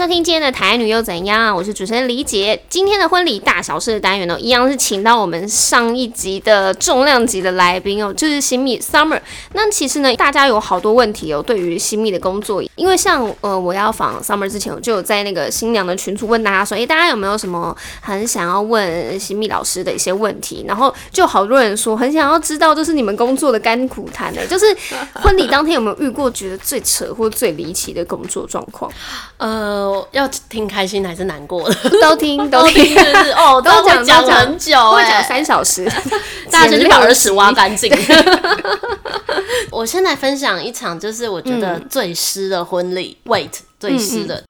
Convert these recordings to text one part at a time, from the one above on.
收听今天的台女又怎样？我是主持人李姐。今天的婚礼大小事的单元呢，一样是请到我们上一集的重量级的来宾哦，就是新密 Summer。那其实呢，大家有好多问题哦，对于新密的工作，因为像呃，我要访 Summer 之前，我就有在那个新娘的群组问大家说，诶，大家有没有什么很想要问新密老师的一些问题？然后就好多人说很想要知道，就是你们工作的甘苦谈呢，就是婚礼当天有没有遇过觉得最扯或最离奇的工作状况？呃，要听开心还是难过的？都听，都听，就是哦，都讲讲很久，会讲三小时，大家就把耳屎挖干净。我现在分享一场，就是我觉得最湿的婚礼、嗯、，Wait，最湿的。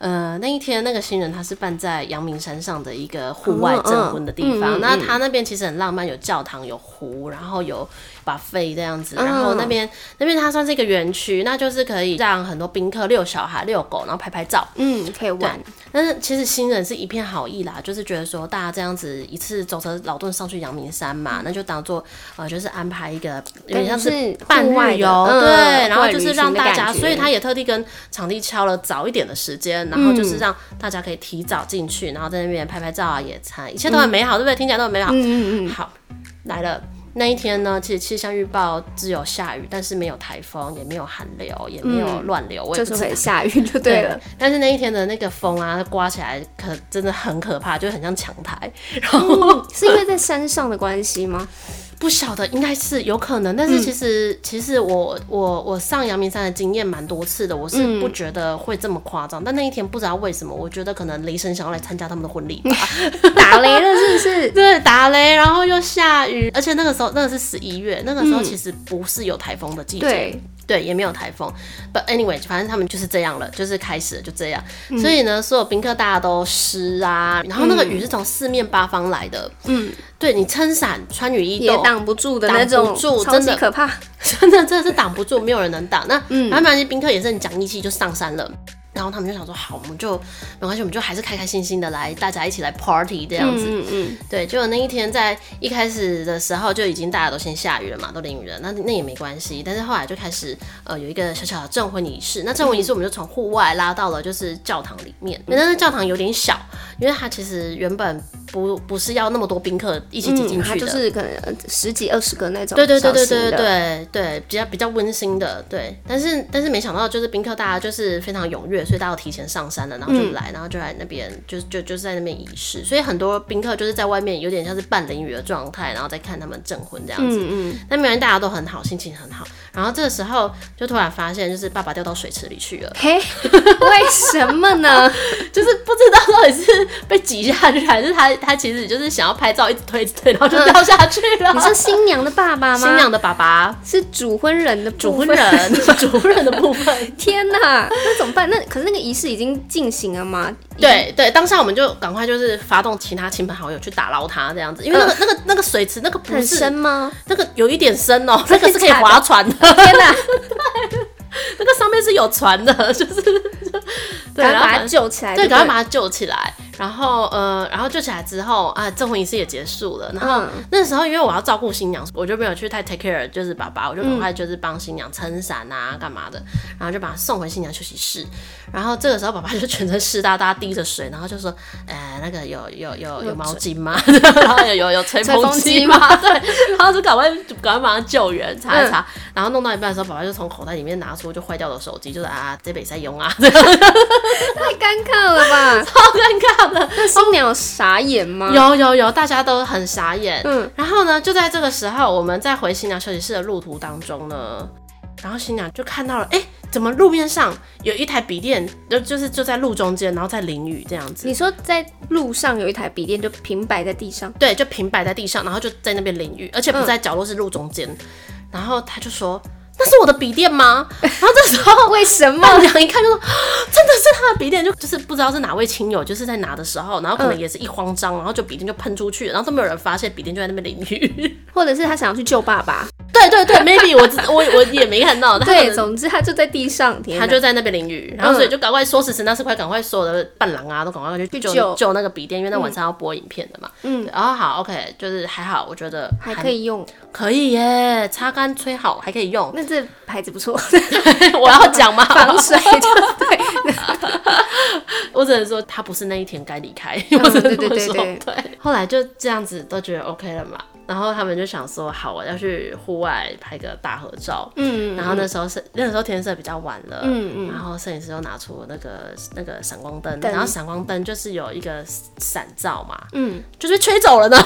呃，那一天那个新人他是办在阳明山上的一个户外证婚的地方，嗯嗯、那他那边其实很浪漫，有教堂，有湖，然后有。buffet 这样子，然后那边、嗯、那边它算是一个园区，那就是可以让很多宾客遛小孩、遛狗，然后拍拍照，嗯，可以玩。但是其实新人是一片好意啦，就是觉得说大家这样子一次走着劳顿上去阳明山嘛，嗯、那就当做呃就是安排一个有点像是半日游，嗯、对，然后就是让大家，所以他也特地跟场地敲了早一点的时间，然后就是让大家可以提早进去，然后在那边拍拍照啊、野餐，一切都很美好，嗯、对不对？听起来都很美好。嗯嗯嗯，好，来了。那一天呢，其实气象预报只有下雨，但是没有台风，也没有寒流，也没有乱流，嗯、就是会下雨就对了 对。但是那一天的那个风啊，刮起来可真的很可怕，就很像强台。然后、嗯、是因为在山上的关系吗？不晓得，应该是有可能，但是其实、嗯、其实我我我上阳明山的经验蛮多次的，我是不觉得会这么夸张。嗯、但那一天不知道为什么，我觉得可能雷神想要来参加他们的婚礼吧，打雷了是不是？对，打雷，然后又下雨，而且那个时候那个是十一月，那个时候其实不是有台风的季节。嗯对对，也没有台风，But anyway，反正他们就是这样了，就是开始了就这样。嗯、所以呢，所有宾客大家都湿啊，然后那个雨是从四面八方来的。嗯，对你撑伞、穿雨衣也挡不住的那种，挡不住，真的可怕，真的真的是挡不住，没有人能挡。那反正那些宾客也是很讲义气，就上山了。然后他们就想说，好，我们就没关系，我们就还是开开心心的来，大家一起来 party 这样子。嗯嗯。对，结果那一天在一开始的时候就已经大家都先下雨了嘛，都淋雨了。那那也没关系，但是后来就开始呃有一个小小的证婚仪式。那证婚仪式我们就从户外拉到了就是教堂里面，但是教堂有点小，因为它其实原本不不是要那么多宾客一起挤进去的，就是可能十几二十个那种。对对对对对对对，比较比较温馨的。对，但是但是没想到就是宾客大家就是非常踊跃。所以大家提前上山了，然后就来，嗯、然后就来那边，就就就是在那边仪式。所以很多宾客就是在外面，有点像是半淋雨的状态，然后再看他们证婚这样子。嗯嗯。但没有人，大家都很好，心情很好。然后这个时候就突然发现，就是爸爸掉到水池里去了。嘿，为什么呢？就是不知道到底是被挤下去，还是他他其实就是想要拍照，一直推一直推，然后就掉下去了。你是新娘的爸爸吗？新娘的爸爸是主婚人的主婚人，主婚人的部分。天哪，那怎么办？那可是那个仪式已经进行了吗？对对，当下我们就赶快就是发动其他亲朋好友去打捞他这样子，因为那个、呃、那个那个水池那个不是很深吗？那个有一点深哦、喔，那个是可以划船的。天哪，那个上面是有船的，就是 对，然后把他救起来，对，赶快把他救起来。然后呃，然后救起来之后啊，证婚仪式也结束了。然后、嗯、那时候因为我要照顾新娘，我就没有去太 take care，就是爸爸，我就赶快就是帮新娘撑伞啊，干嘛的，然后就把她送回新娘休息室。然后这个时候爸爸就全身湿哒哒，滴着水，然后就说：“呃，那个有有有有毛巾吗？然后有有有吹风机吗？对，然后就赶快赶快把他救援，擦一擦。嗯、然后弄到一半的时候，爸爸就从口袋里面拿出就坏掉的手机，就是啊，这北在用啊，太尴尬了吧，超尴尬。那新娘有傻眼吗？有有有，大家都很傻眼。嗯，然后呢，就在这个时候，我们在回新娘休息室的路途当中呢，然后新娘就看到了，哎、欸，怎么路面上有一台笔电，就就是就在路中间，然后在淋雨这样子。你说在路上有一台笔电就平摆在地上？对，就平摆在地上，然后就在那边淋雨，而且不在角落，是路中间。嗯、然后他就说。那是我的笔电吗？然后这时候为什么伴娘一看就说，真的是他的笔电，就就是不知道是哪位亲友就是在拿的时候，然后可能也是一慌张，然后就笔电就喷出去，然后都没有人发现笔电就在那边淋雨，或者是他想要去救爸爸。对对对对，maybe 我我我也没看到。对，总之他就在地上，他就在那边淋雨，然后所以就赶快说时迟那时快，赶快所有的伴郎啊都赶快去救救那个笔电，因为那晚上要播影片的嘛。嗯，然后好，OK，就是还好，我觉得还可以用，可以耶，擦干吹好还可以用。那这牌子不错，我要讲吗？防水就对。我只能说他不是那一天该离开，我只能这么说。对，后来就这样子都觉得 OK 了嘛。然后他们就想说，好，我要去户外拍个大合照。嗯，然后那时候是那个时候天色比较晚了。嗯嗯。然后摄影师又拿出那个那个闪光灯，然后闪光灯就是有一个闪照嘛。嗯。就是吹走了呢，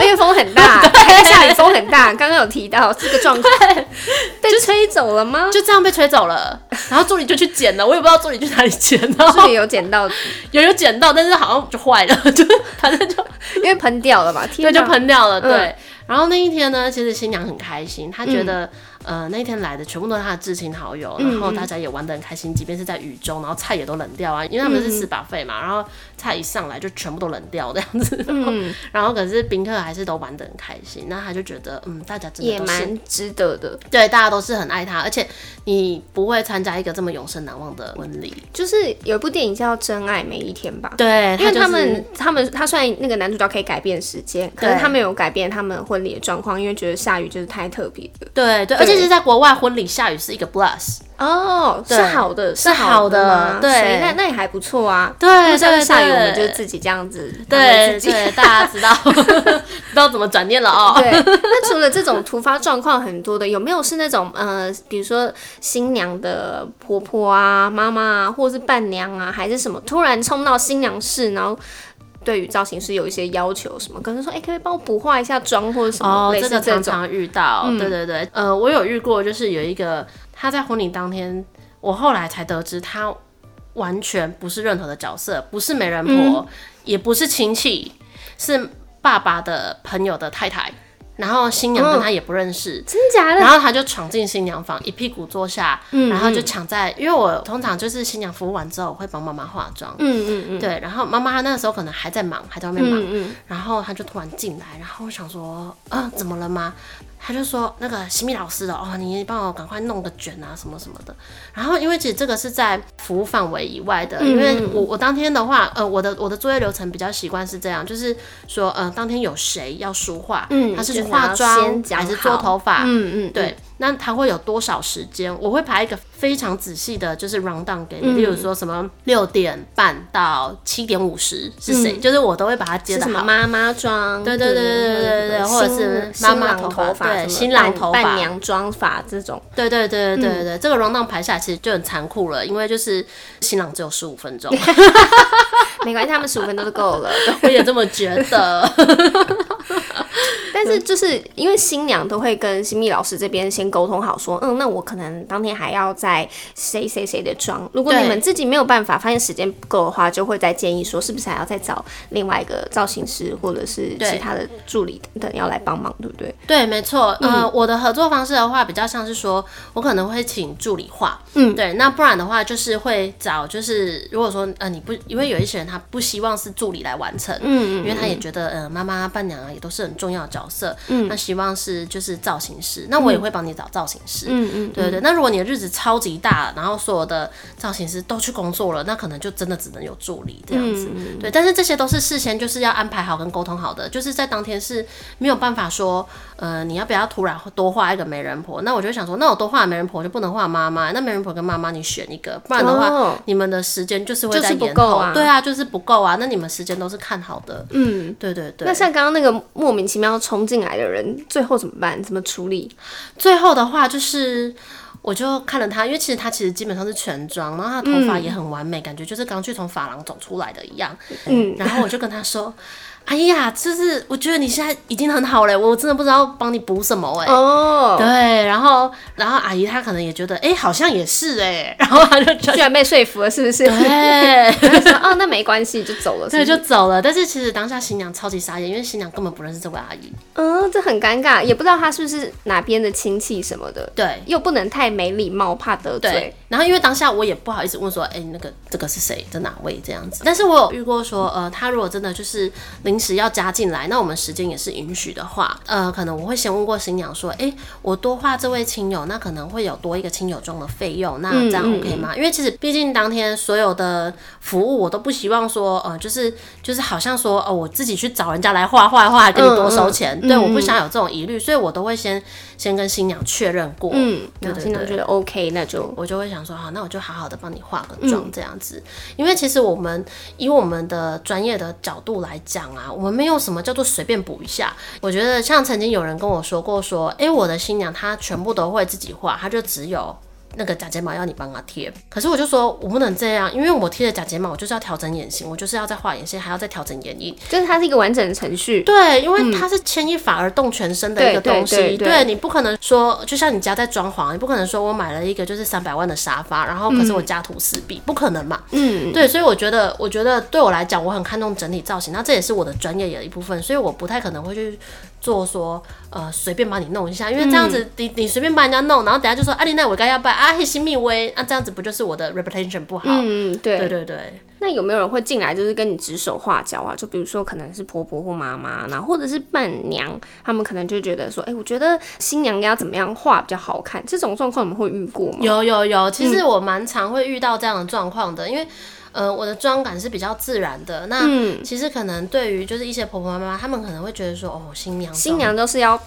因 为风很大，下雨风很大。刚刚有提到这个状况，被吹走了吗？就这样被吹走了。然后助理就去捡了，我也不知道助理去哪里捡的。助理有捡到，有有捡到，但是好像就坏了，就反正就因为喷掉了嘛。对，就喷掉了，对。然后那一天呢，其实新娘很开心，她觉得。呃，那一天来的全部都是他的至亲好友，然后大家也玩得很开心，即便是在雨中，然后菜也都冷掉啊，因为他们是吃 buffet 嘛，然后菜一上来就全部都冷掉这样子，嗯，然后可是宾客还是都玩得很开心，那他就觉得，嗯，大家真的也蛮值得的，对，大家都是很爱他，而且你不会参加一个这么永生难忘的婚礼，就是有一部电影叫《真爱每一天》吧，对，因为他们他们他虽然那个男主角可以改变时间，可是他没有改变他们婚礼的状况，因为觉得下雨就是太特别了，对对，而且是在国外婚。礼下雨是一个 plus 哦，是好的，是好的，对，那那也还不错啊。对，像下雨我们就自己这样子，对对，大家知道 知道怎么转念了哦。对，那除了这种突发状况很多的，有没有是那种呃，比如说新娘的婆婆啊、妈妈啊，或者是伴娘啊，还是什么突然冲到新娘室，然后？对于造型师有一些要求，什么可能说，哎，可以帮我补化一下妆或者什么？哦，这个常常遇到，嗯、对对对，呃，我有遇过，就是有一个他在婚礼当天，我后来才得知，他完全不是任何的角色，不是媒人婆，嗯、也不是亲戚，是爸爸的朋友的太太。然后新娘跟他也不认识，哦、真假的？然后他就闯进新娘房，一屁股坐下，嗯、然后就抢在，因为我通常就是新娘服务完之后，我会帮妈妈化妆，嗯嗯嗯，对。然后妈妈她那个时候可能还在忙，还在外面忙，然后他就突然进来，然后我想说，啊，怎么了吗？他就说那个西米老师的哦，你帮我赶快弄个卷啊什么什么的。然后因为其实这个是在服务范围以外的，因为我我当天的话，呃，我的我的作业流程比较习惯是这样，就是说，呃，当天有谁要梳化，嗯，他是去化妆还是做头发，嗯嗯，对。那他会有多少时间？我会排一个非常仔细的，就是 round down 给你。例如说什么六点半到七点五十是谁？就是我都会把它接的好。什么妈妈妆？对对对对对对，或者是妈妈头发，对，新郎头发、伴娘妆发这种。对对对对对对，这个 round down 排下来其实就很残酷了，因为就是新郎只有十五分钟。没关系，他们十五分钟就够了。我也这么觉得。但是就是因为新娘都会跟新密老师这边先沟通好，说，嗯，那我可能当天还要再谁谁谁的妆。如果你们自己没有办法，发现时间不够的话，就会再建议说，是不是还要再找另外一个造型师或者是其他的助理等等要来帮忙，对不对？对，没错。嗯、呃，我的合作方式的话，比较像是说我可能会请助理画，嗯，对。那不然的话，就是会找，就是如果说呃你不，因为有一些人他不希望是助理来完成，嗯，因为他也觉得呃妈妈伴娘啊也都是很重要的角色。嗯，那希望是就是造型师，那我也会帮你找造型师。嗯嗯，对对。那如果你的日子超级大，然后所有的造型师都去工作了，那可能就真的只能有助理这样子。嗯、对，但是这些都是事先就是要安排好跟沟通好的，就是在当天是没有办法说，呃，你要不要突然多画一个媒人婆？那我就想说，那我多画媒人婆就不能画妈妈？那媒人婆跟妈妈你选一个，不然的话，哦、你们的时间就是会在延后。啊对啊，就是不够啊。那你们时间都是看好的。嗯，对对对。那像刚刚那个莫名其妙冲进来。的人最后怎么办？怎么处理？最后的话就是，我就看了他，因为其实他其实基本上是全妆，然后他头发也很完美，嗯、感觉就是刚去从发廊走出来的一样。嗯，然后我就跟他说。哎呀，就是我觉得你现在已经很好了，我真的不知道帮你补什么哎。哦，对，然后然后阿姨她可能也觉得，哎，好像也是哎，然后她就居然被说服了，是不是？对，说哦，那没关系，就走了。对，就走了。但是其实当下新娘超级傻眼，因为新娘根本不认识这位阿姨。嗯，这很尴尬，也不知道她是不是哪边的亲戚什么的。对，又不能太没礼貌，怕得罪。然后因为当下我也不好意思问说，哎、欸，那个这个是谁，在哪位？这样子。但是我有遇过说，呃，他如果真的就是临时要加进来，那我们时间也是允许的话，呃，可能我会先问过新娘说，哎、欸，我多画这位亲友，那可能会有多一个亲友中的费用，那这样 OK 吗？嗯嗯。嗯，因为其实毕竟当天所有的服务我都不希望说，呃，就是就是好像说，哦、呃，我自己去找人家来画画的话，还跟你多收钱，对，我不想有这种疑虑，所以我都会先先跟新娘确认过，嗯，对对对，新娘觉得 OK，那就我就会想说，好，那我就好好的帮你化个妆这样子，嗯、因为其实我们以我们的专业的角度来讲啊，我们没有什么叫做随便补一下。我觉得像曾经有人跟我说过，说，哎、欸，我的新娘她全部都会自己画，她就只有。那个假睫毛要你帮他贴，可是我就说我不能这样，因为我贴了假睫毛，我就是要调整眼型，我就是要再画眼线，还要再调整眼影，就是它是一个完整的程序。对，因为它是牵一发而动全身的一个东西。对，你不可能说，就像你家在装潢，你不可能说我买了一个就是三百万的沙发，然后可是我家徒四壁，嗯、不可能嘛。嗯，对，所以我觉得，我觉得对我来讲，我很看重整体造型，那这也是我的专业的一部分，所以我不太可能会去。做说呃随便帮你弄一下，因为这样子、嗯、你你随便帮人家弄，然后等下就说啊你那我该要办啊黑心蜜威啊这样子不就是我的 reputation 不好？嗯对对对对。那有没有人会进来就是跟你指手画脚啊？就比如说可能是婆婆或妈妈，然后或者是伴娘，他们可能就觉得说，哎、欸，我觉得新娘要怎么样画比较好看？这种状况你们会遇过吗？有有有，其实我蛮常会遇到这样的状况的，因为。呃，我的妆感是比较自然的。那其实可能对于就是一些婆婆妈妈，他们可能会觉得说，哦，新娘新娘都是要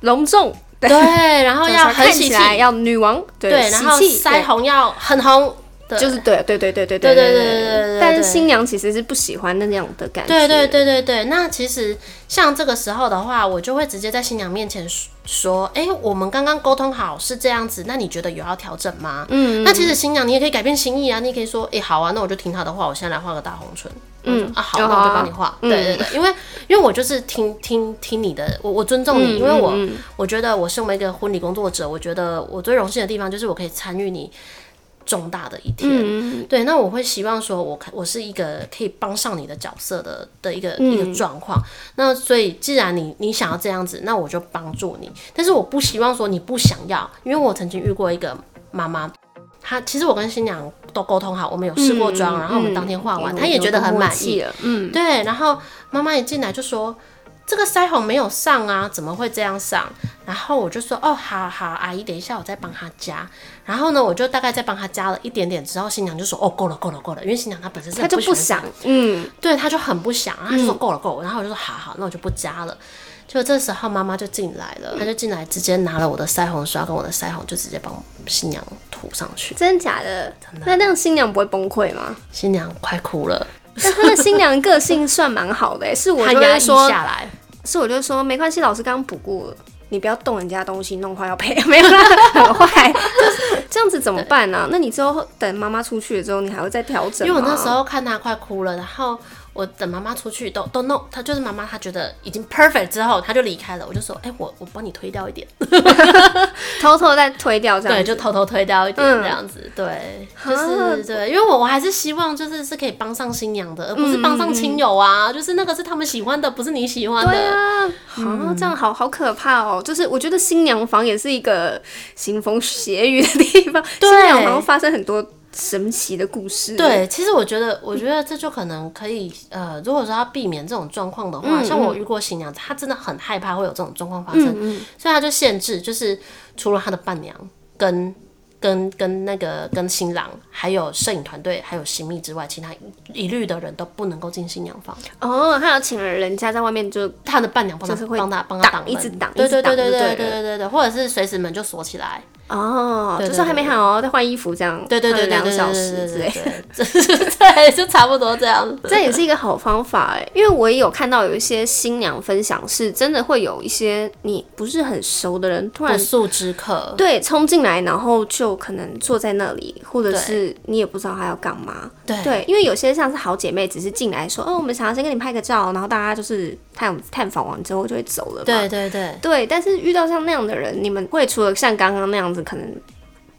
隆重，对，然后要很喜气，要女王，对，对，然后腮红要很红。就是对对对对对对对对对，但是新娘其实是不喜欢那样的感觉。对对对对对，那其实像这个时候的话，我就会直接在新娘面前说：“哎，我们刚刚沟通好是这样子，那你觉得有要调整吗？”嗯，那其实新娘你也可以改变心意啊，你也可以说：“哎，好啊，那我就听她的话，我现在来画个大红唇。”嗯啊，好，那我就帮你画。对对对，因为因为我就是听听听你的，我我尊重你，因为我我觉得我身为一个婚礼工作者，我觉得我最荣幸的地方就是我可以参与你。重大的一天，嗯、对，那我会希望说，我看我是一个可以帮上你的角色的的一个、嗯、一个状况。那所以，既然你你想要这样子，那我就帮助你。但是我不希望说你不想要，因为我曾经遇过一个妈妈，她其实我跟新娘都沟通好，我们有试过妆，嗯、然后我们当天画完，她、嗯、也觉得很满意。嗯，对，然后妈妈一进来就说。这个腮红没有上啊，怎么会这样上？然后我就说，哦，好好，阿姨，等一下我再帮她加。然后呢，我就大概再帮她加了一点点之后，新娘就说，哦，够了，够了，够了。因为新娘她本身是她就不想，嗯，对，她就很不想，她就说够了，够了。然后我就说，好好，那我就不加了。就这时候妈妈就进来了，她就进来直接拿了我的腮红刷跟我的腮红，就直接帮新娘涂上去。真的假的？真的。那那样新娘不会崩溃吗？新娘快哭了。但她的新娘个性算蛮好的，是我就说下来。是我就说没关系，老师刚刚补过了，你不要动人家东西，弄坏要赔，没有啦，很坏，就是这样子怎么办呢、那你之后等妈妈出去了之后，你还会再调整？因为我那时候看她快哭了，然后。我等妈妈出去都都弄，她就是妈妈，她觉得已经 perfect 之后，她就离开了。我就说，哎、欸，我我帮你推掉一点，偷偷再推掉这样子，对，就偷偷推掉一点这样子，嗯、对，就是对，因为我我还是希望就是是可以帮上新娘的，而不是帮上亲友啊，嗯、就是那个是他们喜欢的，不是你喜欢的。对啊，这样好好可怕哦。就是我觉得新娘房也是一个腥风血雨的地方，对。新娘房发生很多。神奇的故事。对，其实我觉得，我觉得这就可能可以，呃，如果说要避免这种状况的话，像我遇过新娘，她真的很害怕会有这种状况发生，所以她就限制，就是除了她的伴娘跟跟跟那个跟新郎，还有摄影团队，还有行李之外，其他一律的人都不能够进新娘房。哦，他有请了人家在外面就，就他的伴娘帮他帮他帮他挡，一直挡，对对对对对对对对对，或者是随时门就锁起来。哦，就是还没好哦，再换衣服这样，对对对，两个小时之类的，对，就差不多这样。这也是一个好方法哎，因为我也有看到有一些新娘分享，是真的会有一些你不是很熟的人突然不速之客，对，冲进来，然后就可能坐在那里，或者是你也不知道他要干嘛，对。对，因为有些像是好姐妹，只是进来说，哦，我们想要先跟你拍个照，然后大家就是探探访完之后就会走了，对对对对。但是遇到像那样的人，你们会除了像刚刚那样子可能。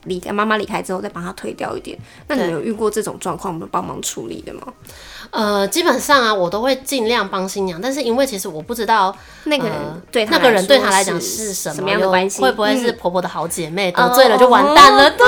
离开妈妈离开之后再帮他推掉一点。那你们有遇过这种状况，我们帮忙处理的吗？呃，基本上啊，我都会尽量帮新娘，但是因为其实我不知道那个人对那个人对她来讲是什么样的关系，会不会是婆婆的好姐妹，得罪了就完蛋了？对，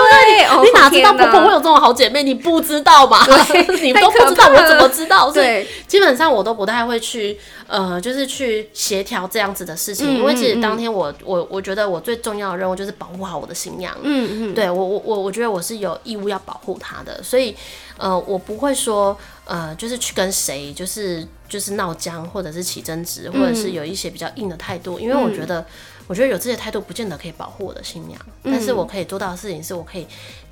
你哪知道婆婆会有这种好姐妹？你不知道吧？你都不知道，我怎么知道？对，基本上我都不太会去呃，就是去协调这样子的事情，因为其实当天我我我觉得我最重要的任务就是保护好我的新娘。嗯嗯，对我我我我觉得我是有义务要保护她的，所以。呃，我不会说，呃，就是去跟谁，就是就是闹僵，或者是起争执，或者是有一些比较硬的态度，因为我觉得，我觉得有这些态度不见得可以保护我的新娘，但是我可以做到的事情是我可以。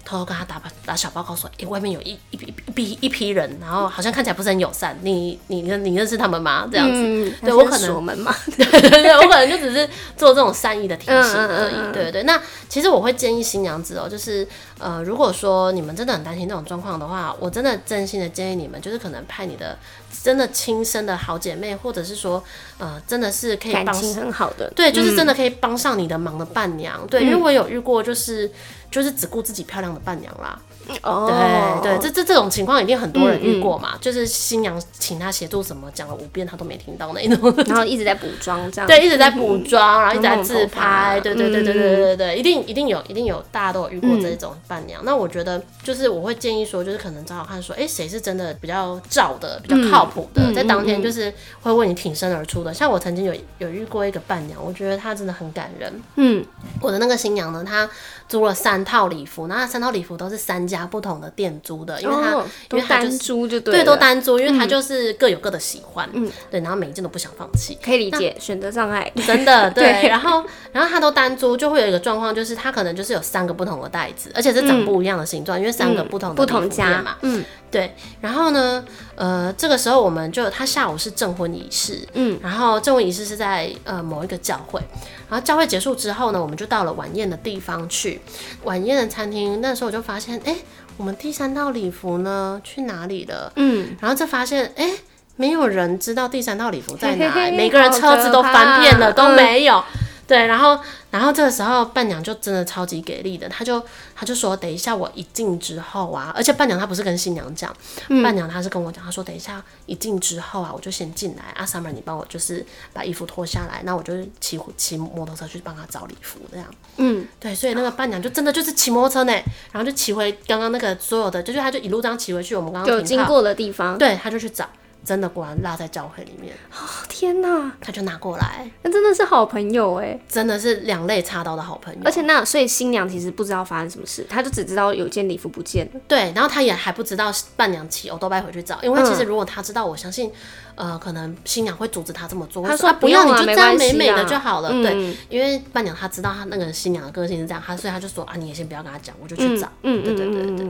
偷偷跟他打打小报告说，哎、欸，外面有一一批一批一批人，然后好像看起来不是很友善。你你你认识他们吗？这样子，嗯、对我可能我们嘛，对 对对，我可能就只是做这种善意的提醒而已。嗯嗯嗯、对对对，那其实我会建议新娘子哦，就是呃，如果说你们真的很担心这种状况的话，我真的真心的建议你们，就是可能派你的真的亲生的好姐妹，或者是说呃，真的是可以帮，感情很好的，对，就是真的可以帮上你的忙的伴娘。嗯、对，因为我有遇过，就是。就是只顾自己漂亮的伴娘啦。哦，对对，这这这种情况一定很多人遇过嘛。就是新娘请他协助什么，讲了五遍他都没听到那种，然后一直在补妆这样。对，一直在补妆，然后一直在自拍。对对对对对对对，一定一定有一定有，大家都有遇过这种伴娘。那我觉得就是我会建议说，就是可能找找看说，哎，谁是真的比较照的、比较靠谱的，在当天就是会为你挺身而出的。像我曾经有有遇过一个伴娘，我觉得她真的很感人。嗯，我的那个新娘呢，她。租了三套礼服，那三套礼服都是三家不同的店租的，因为他因为他单租就对，对，都单租，因为他就是各有各的喜欢，嗯，对，然后每一件都不想放弃，可以理解选择障碍，真的 对。然后然后他都单租，就会有一个状况，就是他可能就是有三个不同的袋子，而且是长不一样的形状，因为三个不同的不同家嘛，嗯，对。然后呢，呃，这个时候我们就他下午是证婚仪式，嗯，然后证婚仪式是在呃某一个教会。然后教会结束之后呢，我们就到了晚宴的地方去。晚宴的餐厅，那时候我就发现，哎，我们第三套礼服呢，去哪里了？嗯，然后就发现，哎，没有人知道第三套礼服在哪，嘿嘿嘿，每个人车子都翻遍了，都没有。嗯对，然后，然后这个时候伴娘就真的超级给力的，她就她就说，等一下我一进之后啊，而且伴娘她不是跟新娘讲，嗯、伴娘她是跟我讲，她说等一下一进之后啊，我就先进来，啊，Summer 你帮我就是把衣服脱下来，那我就骑骑摩托车去帮她找礼服这样。嗯，对，所以那个伴娘就真的就是骑摩托车呢，然后就骑回刚刚那个所有的，就是她就一路这样骑回去，我们刚刚有经过的地方，对，她就去找。真的果然落在教会里面，哦天哪！他就拿过来，那真的是好朋友哎，真的是两肋插刀的好朋友。而且那所以新娘其实不知道发生什么事，她就只知道有件礼服不见了。对，然后她也还不知道伴娘骑欧都拜回去找，因为其实如果她知道，我相信。呃，可能新娘会阻止他这么做。他说：“啊，不要，你就这样美美的就好了。”对，因为伴娘她知道她那个新娘的个性是这样，她所以她就说：“啊，你也先不要跟她讲，我就去找。”嗯，对对对对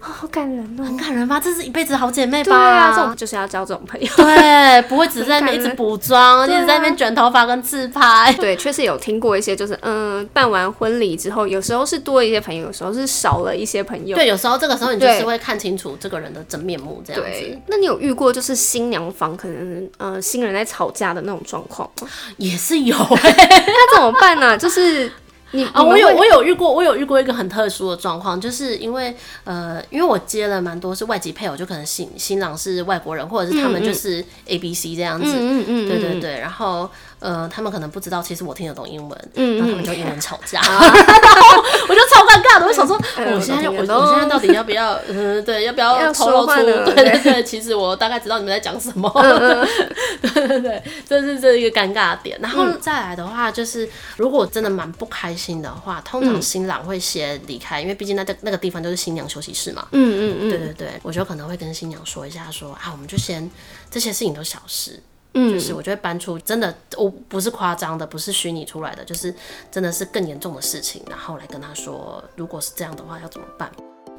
哦，好感人哦，很感人吧？这是一辈子好姐妹吧？对啊，这种就是要交这种朋友。对，不会只是在那边一直补妆，一直在那边卷头发跟自拍。对，确实有听过一些，就是嗯，办完婚礼之后，有时候是多一些朋友，有时候是少了一些朋友。对，有时候这个时候你就是会看清楚这个人的真面目，这样子。那你有遇过就是新娘房可能嗯。新人在吵架的那种状况也是有，那怎么办呢？就是你啊，我有我有遇过，我有遇过一个很特殊的状况，就是因为呃，因为我接了蛮多是外籍配偶，就可能新新郎是外国人，或者是他们就是 A B C 这样子，嗯嗯，对对对，然后。呃，他们可能不知道，其实我听得懂英文，嗯，然后他们就英文吵架，然后 我就超尴尬的，我想说，我现在我我现在到底要不要，嗯，对，要不要透露出？对。对对，其实我大概知道你们在讲什么，对对对，这是这一个尴尬点。然后再来的话，就是如果真的蛮不开心的话，通常新郎会先离开，因为毕竟那个那个地方就是新娘休息室嘛，嗯嗯嗯，对对对，我就可能会跟新娘说一下，说啊，我们就先这些事情都小事。嗯，就是我就会搬出真的，我不是夸张的，不是虚拟出来的，就是真的是更严重的事情，然后来跟他说，如果是这样的话要怎么办？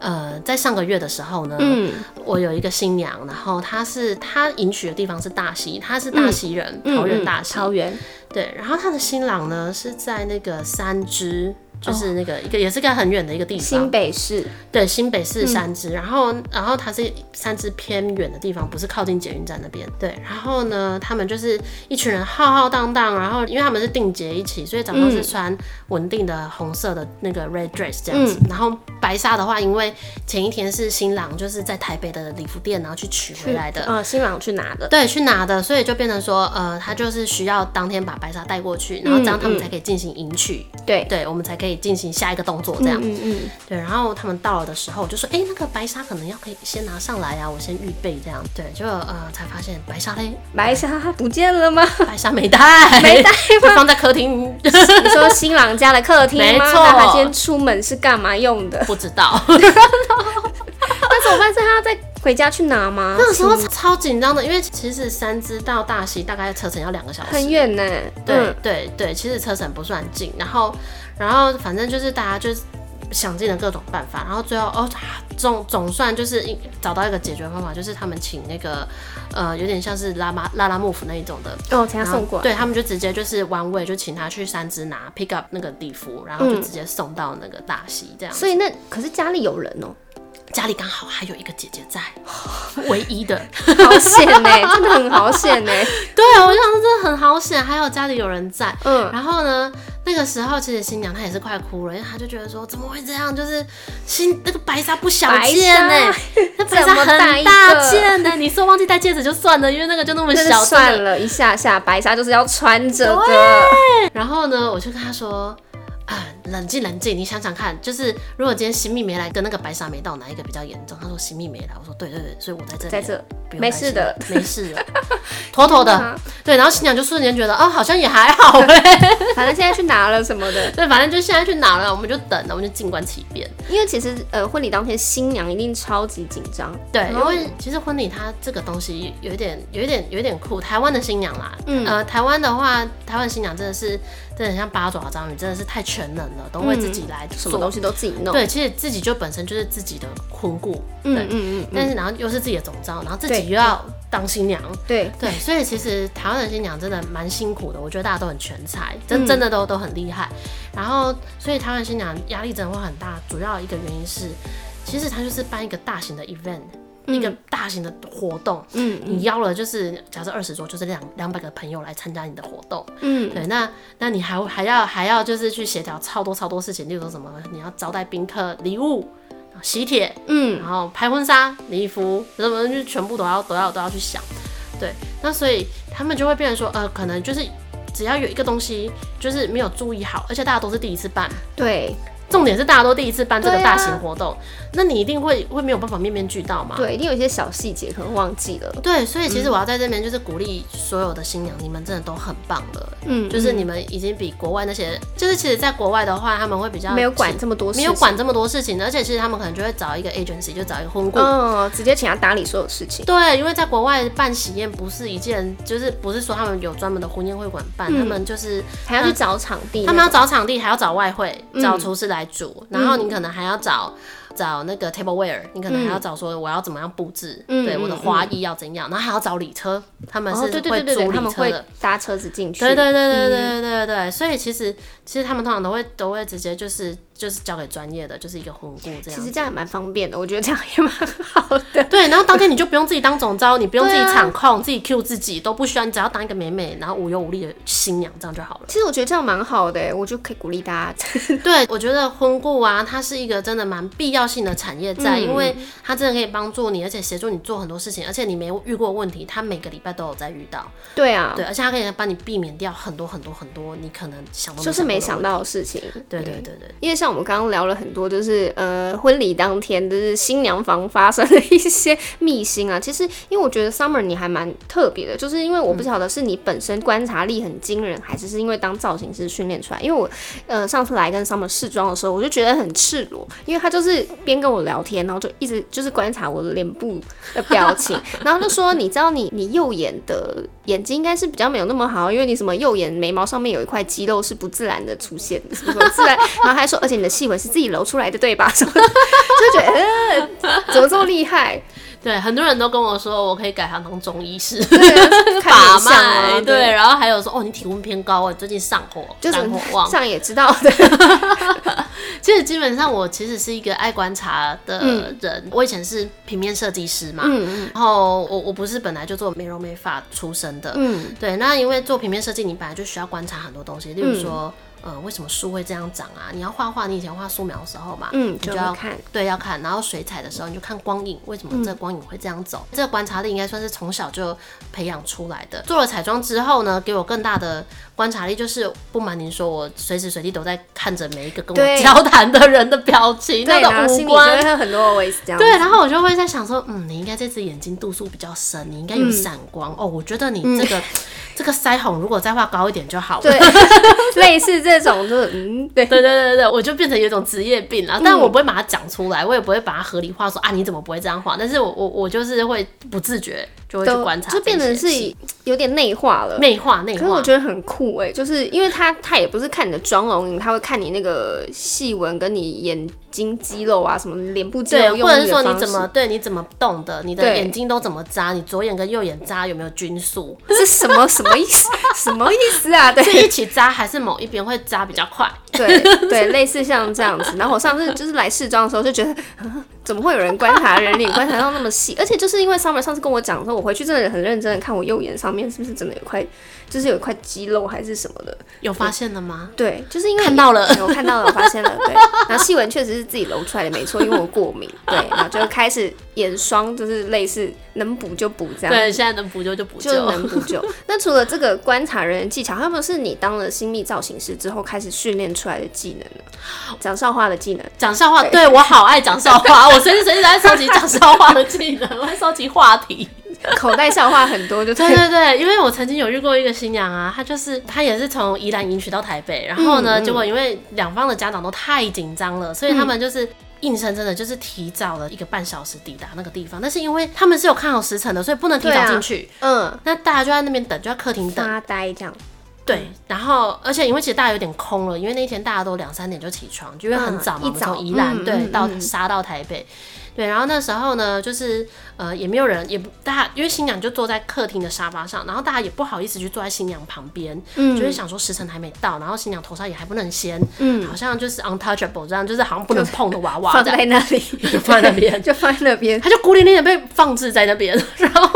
呃，在上个月的时候呢，嗯，我有一个新娘，然后她是她迎娶的地方是大溪，她是大溪人，嗯、桃园大溪，桃园，对，然后她的新郎呢是在那个三芝。就是那个一个也是个很远的一个地方，新北市。对，新北市三芝，然后然后它是三芝偏远的地方，不是靠近捷运站那边。对，然后呢，他们就是一群人浩浩荡荡，然后因为他们是定结一起，所以早上是穿稳定的红色的那个 red dress 这样子，然后白纱的话，因为前一天是新郎就是在台北的礼服店，然后去取回来的，呃，新郎去拿的，对，去拿的，所以就变成说，呃，他就是需要当天把白纱带过去，然后这样他们才可以进行迎娶，对，对，我们才可以进行下一个动作，这样，嗯嗯，对，然后他们到了的时候就说，哎，那个白沙可能要可以先拿上来啊，我先预备这样，对，就呃才发现白沙嘞，白沙不见了吗？白沙没带，没带，就放在客厅，你说新郎家的客厅吗？没错，他今天出门是干嘛用的？不知道。那怎么办？是他要再回家去拿吗？那个时候超紧张的，因为其实三芝到大溪大概车程要两个小时，很远呢。对、嗯、对对，其实车程不算近。然后然后反正就是大家就是想尽了各种办法，然后最后哦总总算就是找到一个解决方法，就是他们请那个呃有点像是拉拉拉拉木夫那一种的哦，请他送过来。对，他们就直接就是 one way 就请他去三芝拿 pick up 那个礼服，然后就直接送到那个大溪这样、嗯。所以那可是家里有人哦。家里刚好还有一个姐姐在，唯一的，好险呢，真的很好险呢。对啊，我想说真的很好险，还有家里有人在。嗯，然后呢，那个时候其实新娘她也是快哭了，因为她就觉得说怎么会这样，就是新那个白纱不小件呢，那白纱很大件呢。你说忘记戴戒指就算了，因为那个就那么小，算了一下下白纱就是要穿着的。然后呢，我就跟她说。啊，冷静冷静，你想想看，就是如果今天新密没来，跟那个白沙没到，哪一个比较严重？他说新密没来，我说对对对，所以我在这里，在这，没事的，没事的，妥妥的，对。然后新娘就瞬间觉得，哦，好像也还好嘞，反正现在去拿了什么的，对，反正就现在去拿了，我们就等了，我们就静观其变。因为其实呃，婚礼当天新娘一定超级紧张，对，因为其实婚礼它这个东西有一点，有一点，有一点酷。台湾的新娘啦，嗯，呃，台湾的话，台湾新娘真的是。真的很像八爪章鱼，真的是太全能了，都会自己来，什么东西都自己弄。对，其实自己就本身就是自己的婚顾，对，嗯嗯嗯。但是然后又是自己的总召，然后自己又要当新娘，对对。所以其实台湾的新娘真的蛮辛苦的，我觉得大家都很全才，真真的都都很厉害。然后所以台湾新娘压力真的会很大，主要一个原因是，其实她就是办一个大型的 event。一个大型的活动，嗯，你邀了就是假设二十桌，就是两两百个朋友来参加你的活动，嗯，对，那那你还还要还要就是去协调超多超多事情，例如说什么你要招待宾客、礼物、喜帖，嗯，然后拍婚纱、礼服，什么就全部都要都要都要去想，对，那所以他们就会变成说，呃，可能就是只要有一个东西就是没有注意好，而且大家都是第一次办，对。重点是大家都第一次办这个大型活动，啊、那你一定会会没有办法面面俱到嘛？对，一定有一些小细节可能忘记了。对，所以其实我要在这边就是鼓励所有的新娘，你们真的都很棒了。嗯，就是你们已经比国外那些，就是其实在国外的话，他们会比较没有管这么多事，没有管这么多事情，而且其实他们可能就会找一个 agency，就找一个婚顾，嗯，直接请他打理所有事情。对，因为在国外办喜宴不是一件，就是不是说他们有专门的婚宴会馆办，嗯、他们就是还要去找场地，他们要找场地，还要找外汇，找厨师来煮，嗯、然后。你可能还要找找那个 tableware，你可能还要找说我要怎么样布置，嗯、对，我的花艺要怎样，然后还要找礼车，他们是会租礼车的，搭车子进去，对对对对对对对对，所以其实其实他们通常都会都会直接就是。就是交给专业的，就是一个婚顾这样。其实这样也蛮方便的，我觉得这样也蛮好的。对，然后当天你就不用自己当总招，你不用自己场控，啊、自己 Q 自己都不需要，你只要当一个美美然后无忧无虑的新娘，这样就好了。其实我觉得这样蛮好的，我就可以鼓励大家。对，我觉得婚顾啊，它是一个真的蛮必要性的产业在，嗯、因为它真的可以帮助你，而且协助你做很多事情，而且你没遇过问题，它每个礼拜都有在遇到。对啊，对，而且它可以帮你避免掉很多很多很多你可能想都就是没想到的事情。对对对对，因为像像我们刚刚聊了。很多就是呃婚礼当天就是新娘房发生的一些秘辛啊，其实因为我觉得 Summer 你还蛮特别的，就是因为我不晓得是你本身观察力很惊人，还是是因为当造型师训练出来。因为我呃上次来跟 Summer 试妆的时候，我就觉得很赤裸，因为他就是边跟我聊天，然后就一直就是观察我的脸部的表情，然后就说你知道你你右眼的眼睛应该是比较没有那么好，因为你什么右眼眉毛上面有一块肌肉是不自然的出现的，什么什么自然，然后还说而且你的细纹是自己。揉出来的对吧？就觉得、嗯、怎么这么厉害？对，很多人都跟我说，我可以改行当中医师，把脉。对，然后还有说，哦，你体温偏高，我最近上火，就是火旺。上也知道的。其实基本上，我其实是一个爱观察的人。嗯、我以前是平面设计师嘛，嗯嗯，然后我我不是本来就做美容美发出身的，嗯，对。那因为做平面设计，你本来就需要观察很多东西，例如说。嗯呃，为什么树会这样长啊？你要画画，你以前画素描的时候嘛，嗯，你就要看，对，要看。然后水彩的时候，你就看光影，为什么这个光影会这样走？嗯、这个观察力应该算是从小就培养出来的。做了彩妆之后呢，给我更大的观察力，就是不瞒您说，我随时随地都在看着每一个跟我交谈的人的表情，对那个五官，会很多位置这样。对，然后我就会在想说，嗯，你应该这只眼睛度数比较深，你应该有闪光、嗯、哦。我觉得你这个、嗯、这个腮红如果再画高一点就好了。对，类似这种就是嗯。对对对对对，我就变成有一种职业病了，但我不会把它讲出来，我也不会把它合理化说啊，你怎么不会这样画？但是我我我就是会不自觉就会去观察，就变成是有点内化了，内化内化。可是我觉得很酷哎，就是因为他他也不是看你的妆容，他会看你那个细纹跟你眼睛肌肉啊什么脸部肌肉，或者是说你怎么对你怎么动的，你的眼睛都怎么扎，你左眼跟右眼扎有没有均速？是什么什么意思？什么意思啊？对，是一起扎还是某一边会扎比较快？对 对，类似像这样子。然后我上次就是来试妆的时候就觉得，怎么会有人观察人脸观察到那么细？而且就是因为 Summer 上次跟我讲说，我回去真的很认真的看我右眼上面是不是真的有块，就是有一块肌肉还是什么的。有发现了吗？对，就是因为看到了，我看到了，我发现了。对，然后细纹确实是自己揉出来的，没错，因为我过敏。对，然后就开始眼霜，就是类似能补就补这样。对，现在能补救就补救，就能补救。那除了这个观察人员技巧，还有没有是你当了新密造型师之后开始训练出来的技能呢？讲笑话的技能，讲笑话，对，对我好爱讲笑话，我随时随地在收集讲笑话的技能，我在收集话题。口袋笑话很多就，就对对对，因为我曾经有遇过一个新娘啊，她就是她也是从宜兰迎娶到台北，然后呢，嗯嗯、结果因为两方的家长都太紧张了，所以他们就是硬生生的，就是提早了一个半小时抵达那个地方。但是因为他们是有看好时辰的，所以不能提早进去。啊、嗯，那大家就在那边等，就在客厅等发呆这样。对，然后而且因为其实大家有点空了，因为那天大家都两三点就起床，就因为很早嘛，嗯、我们从宜兰、嗯、对、嗯、到杀到台北。对，然后那时候呢，就是呃也没有人，也不大家，因为新娘就坐在客厅的沙发上，然后大家也不好意思去坐在新娘旁边，嗯，就是想说时辰还没到，然后新娘头上也还不能掀，嗯，好像就是 untouchable 这样，就是好像不能碰的娃娃，放在那里，就放在那边，就放在那边，他就孤零零的被放置在那边，然后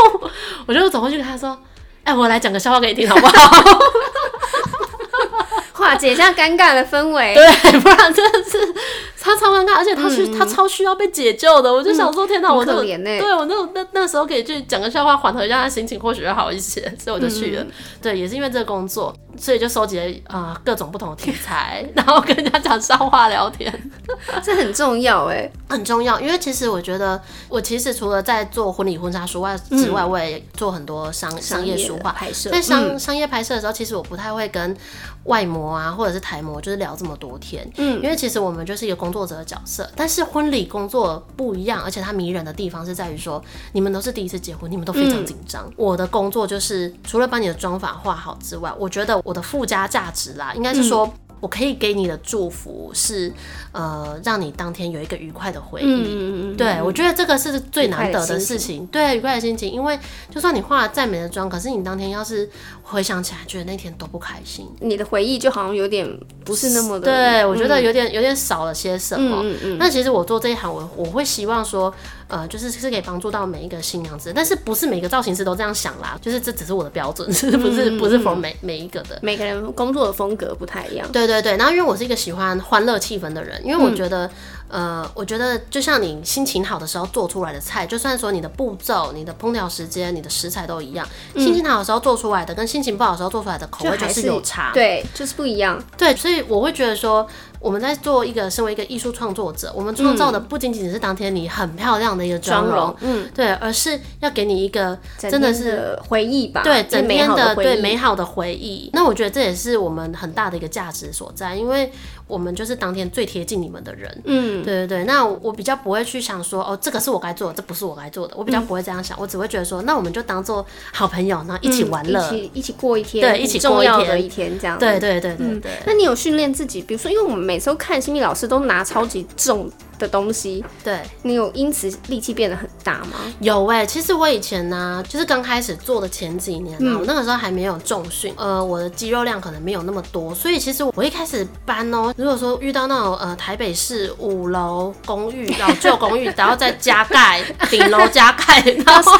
我就走过去跟他说，哎，我来讲个笑话给你听好不好？化解一下尴尬的氛围，对，不然真的是。他超尴尬，而且他是、嗯、他超需要被解救的。我就想说，天哪，嗯、我那对我那那那时候可以去讲个笑话，缓和一下他心情，或许会好一些。所以我就去了。嗯、对，也是因为这个工作，所以就收集了啊、呃、各种不同的题材，然后跟人家讲笑话聊天。这很重要哎，很重要。因为其实我觉得，我其实除了在做婚礼婚纱书外之外，嗯、我也做很多商商业书画拍摄。在商、嗯、商业拍摄的时候，其实我不太会跟外模啊，或者是台模，就是聊这么多天。嗯，因为其实我们就是一个工作者的角色，但是婚礼工作不一样，而且它迷人的地方是在于说，你们都是第一次结婚，你们都非常紧张。嗯、我的工作就是除了把你的妆法画好之外，我觉得我的附加价值啦，应该是说。嗯我可以给你的祝福是，呃，让你当天有一个愉快的回忆。嗯、对，我觉得这个是最难得的事情。对，愉快的心情，因为就算你化了再美的妆，可是你当天要是回想起来觉得那天都不开心，你的回忆就好像有点不是那么的。对，我觉得有点有点少了些什么。嗯嗯。那其实我做这一行，我我会希望说，呃，就是是可以帮助到每一个新娘子，但是不是每个造型师都这样想啦，就是这只是我的标准，是不是不是 for 每每一个的，每个人工作的风格不太一样。对。对对对，然后因为我是一个喜欢欢乐气氛的人，因为我觉得，嗯、呃，我觉得就像你心情好的时候做出来的菜，就算说你的步骤、你的烹调时间、你的食材都一样，嗯、心情好的时候做出来的跟心情不好的时候做出来的口味就是有差，对，就是不一样。对，所以我会觉得说。我们在做一个身为一个艺术创作者，我们创造的不仅仅是当天你很漂亮的一个妆容，嗯，对，而是要给你一个真的是回忆吧，对，整天的对美好的回忆。那我觉得这也是我们很大的一个价值所在，因为我们就是当天最贴近你们的人，嗯，对对对。那我比较不会去想说，哦，这个是我该做的，这不是我该做的，我比较不会这样想，我只会觉得说，那我们就当做好朋友，然后一起玩乐，一起一起过一天，对，一起过一天一天这样，对对对对对。那你有训练自己，比如说，因为我们。每次都看心理老师都拿超级重的东西，对，你有因此力气变得很大吗？有哎、欸，其实我以前呢，就是刚开始做的前几年啊，嗯、我那个时候还没有重训，呃，我的肌肉量可能没有那么多，所以其实我一开始搬哦、喔，如果说遇到那种呃台北市五楼公寓老旧公寓，然后再加盖顶楼加盖，然后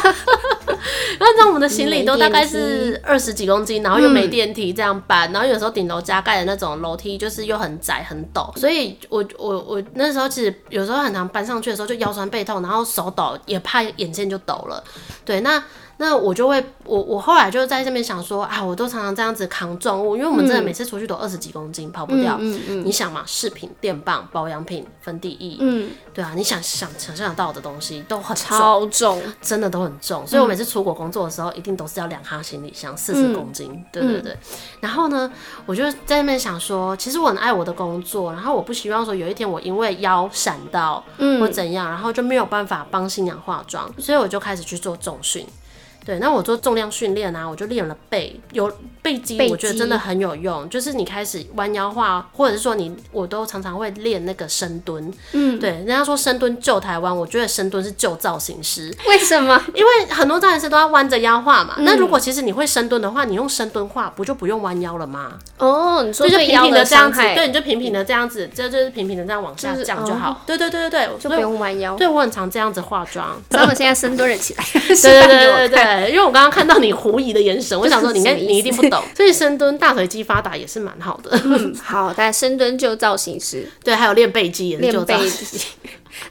然后我们的行李都大概是二十几公斤，然后又没电梯这样搬，然后有时候顶楼加盖的那种楼梯就是又很窄很陡，所以我我我那时候其实。有时候很常搬上去的时候就腰酸背痛，然后手抖，也怕眼线就抖了。对，那那我就会，我我后来就在这边想说，啊，我都常常这样子扛重物，因为我们真的每次出去都二十几公斤，嗯、跑不掉。嗯嗯。嗯，你想嘛，饰品、电棒、保养品、粉底液，嗯，对啊，你想想想象得到的东西都很重超重，真的都很重。所以我每次出国工作的时候，一定都是要两哈行李箱，四十公斤。嗯、对对对。然后呢，我就在那边想说，其实我很爱我的工作，然后我不希望说有一天我因为腰闪到，嗯，或怎样，然后就没有办法帮新娘化妆，所以我就开始去做重训。对，那我做重量训练啊，我就练了背，有背肌，我觉得真的很有用。就是你开始弯腰化，或者是说你，我都常常会练那个深蹲。嗯，对，人家说深蹲救台湾，我觉得深蹲是救造型师。为什么？因为很多造型师都要弯着腰化嘛。那如果其实你会深蹲的话，你用深蹲化，不就不用弯腰了吗？哦，你说就平平的这样子，对，你就平平的这样子，这就是平平的这样往下降就好。对对对对对，就不用弯腰。对，我很常这样子化妆。咱们现在深蹲了起来。对对对对对。对，因为我刚刚看到你狐疑的眼神，我想说你应该你一定不懂，所以深蹲大腿肌发达也是蛮好的。嗯，好，但深蹲就造型师，对，还有练背肌也是就造型师。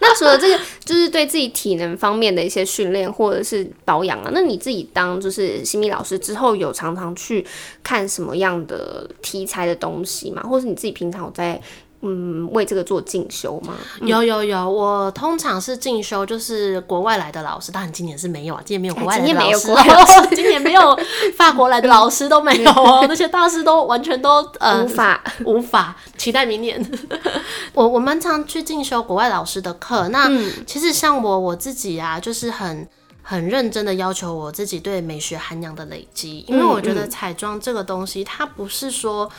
那除了这个，就是对自己体能方面的一些训练或者是保养啊，那你自己当就是新秘老师之后，有常常去看什么样的题材的东西吗？或是你自己平常有在？嗯，为这个做进修吗？嗯、有有有，我通常是进修，就是国外来的老师。当然今年是没有啊，今年没有国外来的老师，哦，今年没有法国来的老师都没有哦，那些大师都完全都呃无法无法，期待明年。我我蛮常去进修国外老师的课。那、嗯、其实像我我自己啊，就是很很认真的要求我自己对美学涵养的累积，因为我觉得彩妆这个东西，它不是说。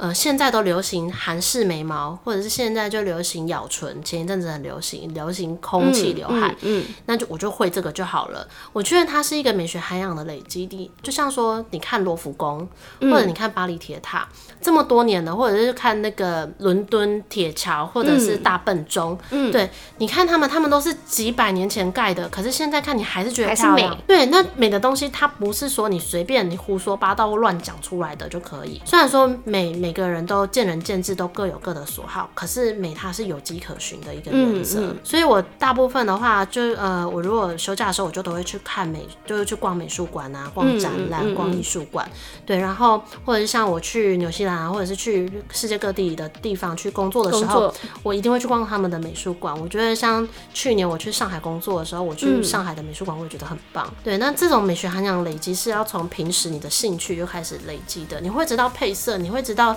呃，现在都流行韩式眉毛，或者是现在就流行咬唇，前一阵子很流行，流行空气刘海，嗯，嗯嗯，那就我就会这个就好了。我觉得它是一个美学涵养的累积地，就像说你看罗浮宫，或者你看巴黎铁塔，嗯、这么多年了，或者是看那个伦敦铁桥，或者是大笨钟，嗯，对，你看他们，他们都是几百年前盖的，可是现在看你还是觉得漂亮。美对，那美的东西它不是说你随便你胡说八道或乱讲出来的就可以。虽然说美美。每个人都见仁见智，都各有各的所好。可是美它是有迹可循的一个原则，嗯嗯、所以我大部分的话就，呃，我如果休假的时候，我就都会去看美，就是去逛美术馆啊，逛展览，逛艺术馆。对，然后或者是像我去纽西兰啊，或者是去世界各地的地方去工作的时候，我一定会去逛他们的美术馆。我觉得像去年我去上海工作的时候，我去上海的美术馆，我也觉得很棒。嗯、对，那这种美学涵养累积是要从平时你的兴趣就开始累积的，你会知道配色，你会知道。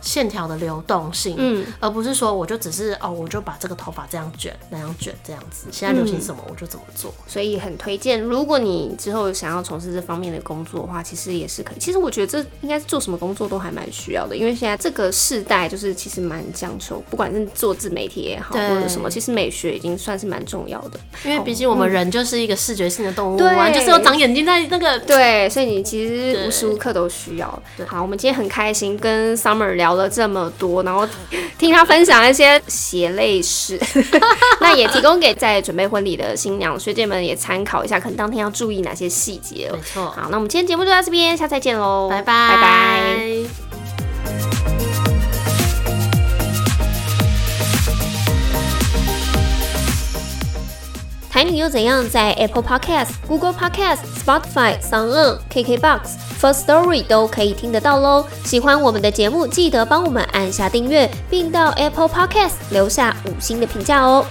线条的流动性，嗯，而不是说我就只是哦，我就把这个头发这样卷那样卷这样子，现在流行什么我就怎么做，嗯、所以很推荐。如果你之后想要从事这方面的工作的话，其实也是可以。其实我觉得这应该是做什么工作都还蛮需要的，因为现在这个世代就是其实蛮讲求，不管是做自媒体也好，或者什么，其实美学已经算是蛮重要的。因为毕竟我们人就是一个视觉性的动物啊，嗯、就是有长眼睛在那个对，所以你其实无时无刻都需要。对好，我们今天很开心跟 Summer 聊了这么多。然后听他分享一些血泪史，那也提供给在准备婚礼的新娘学姐们也参考一下，可能当天要注意哪些细节。没错。好，那我们今天节目就到这边，下次再见喽，拜拜，拜拜。台女又怎样？在 Apple Podcast、Google Podcast、Spotify、Sound、KKBox、First Story 都可以听得到喽。喜欢我们的节目，记得帮我们按下订阅，并到 Apple Podcast 留下五星的评价哦。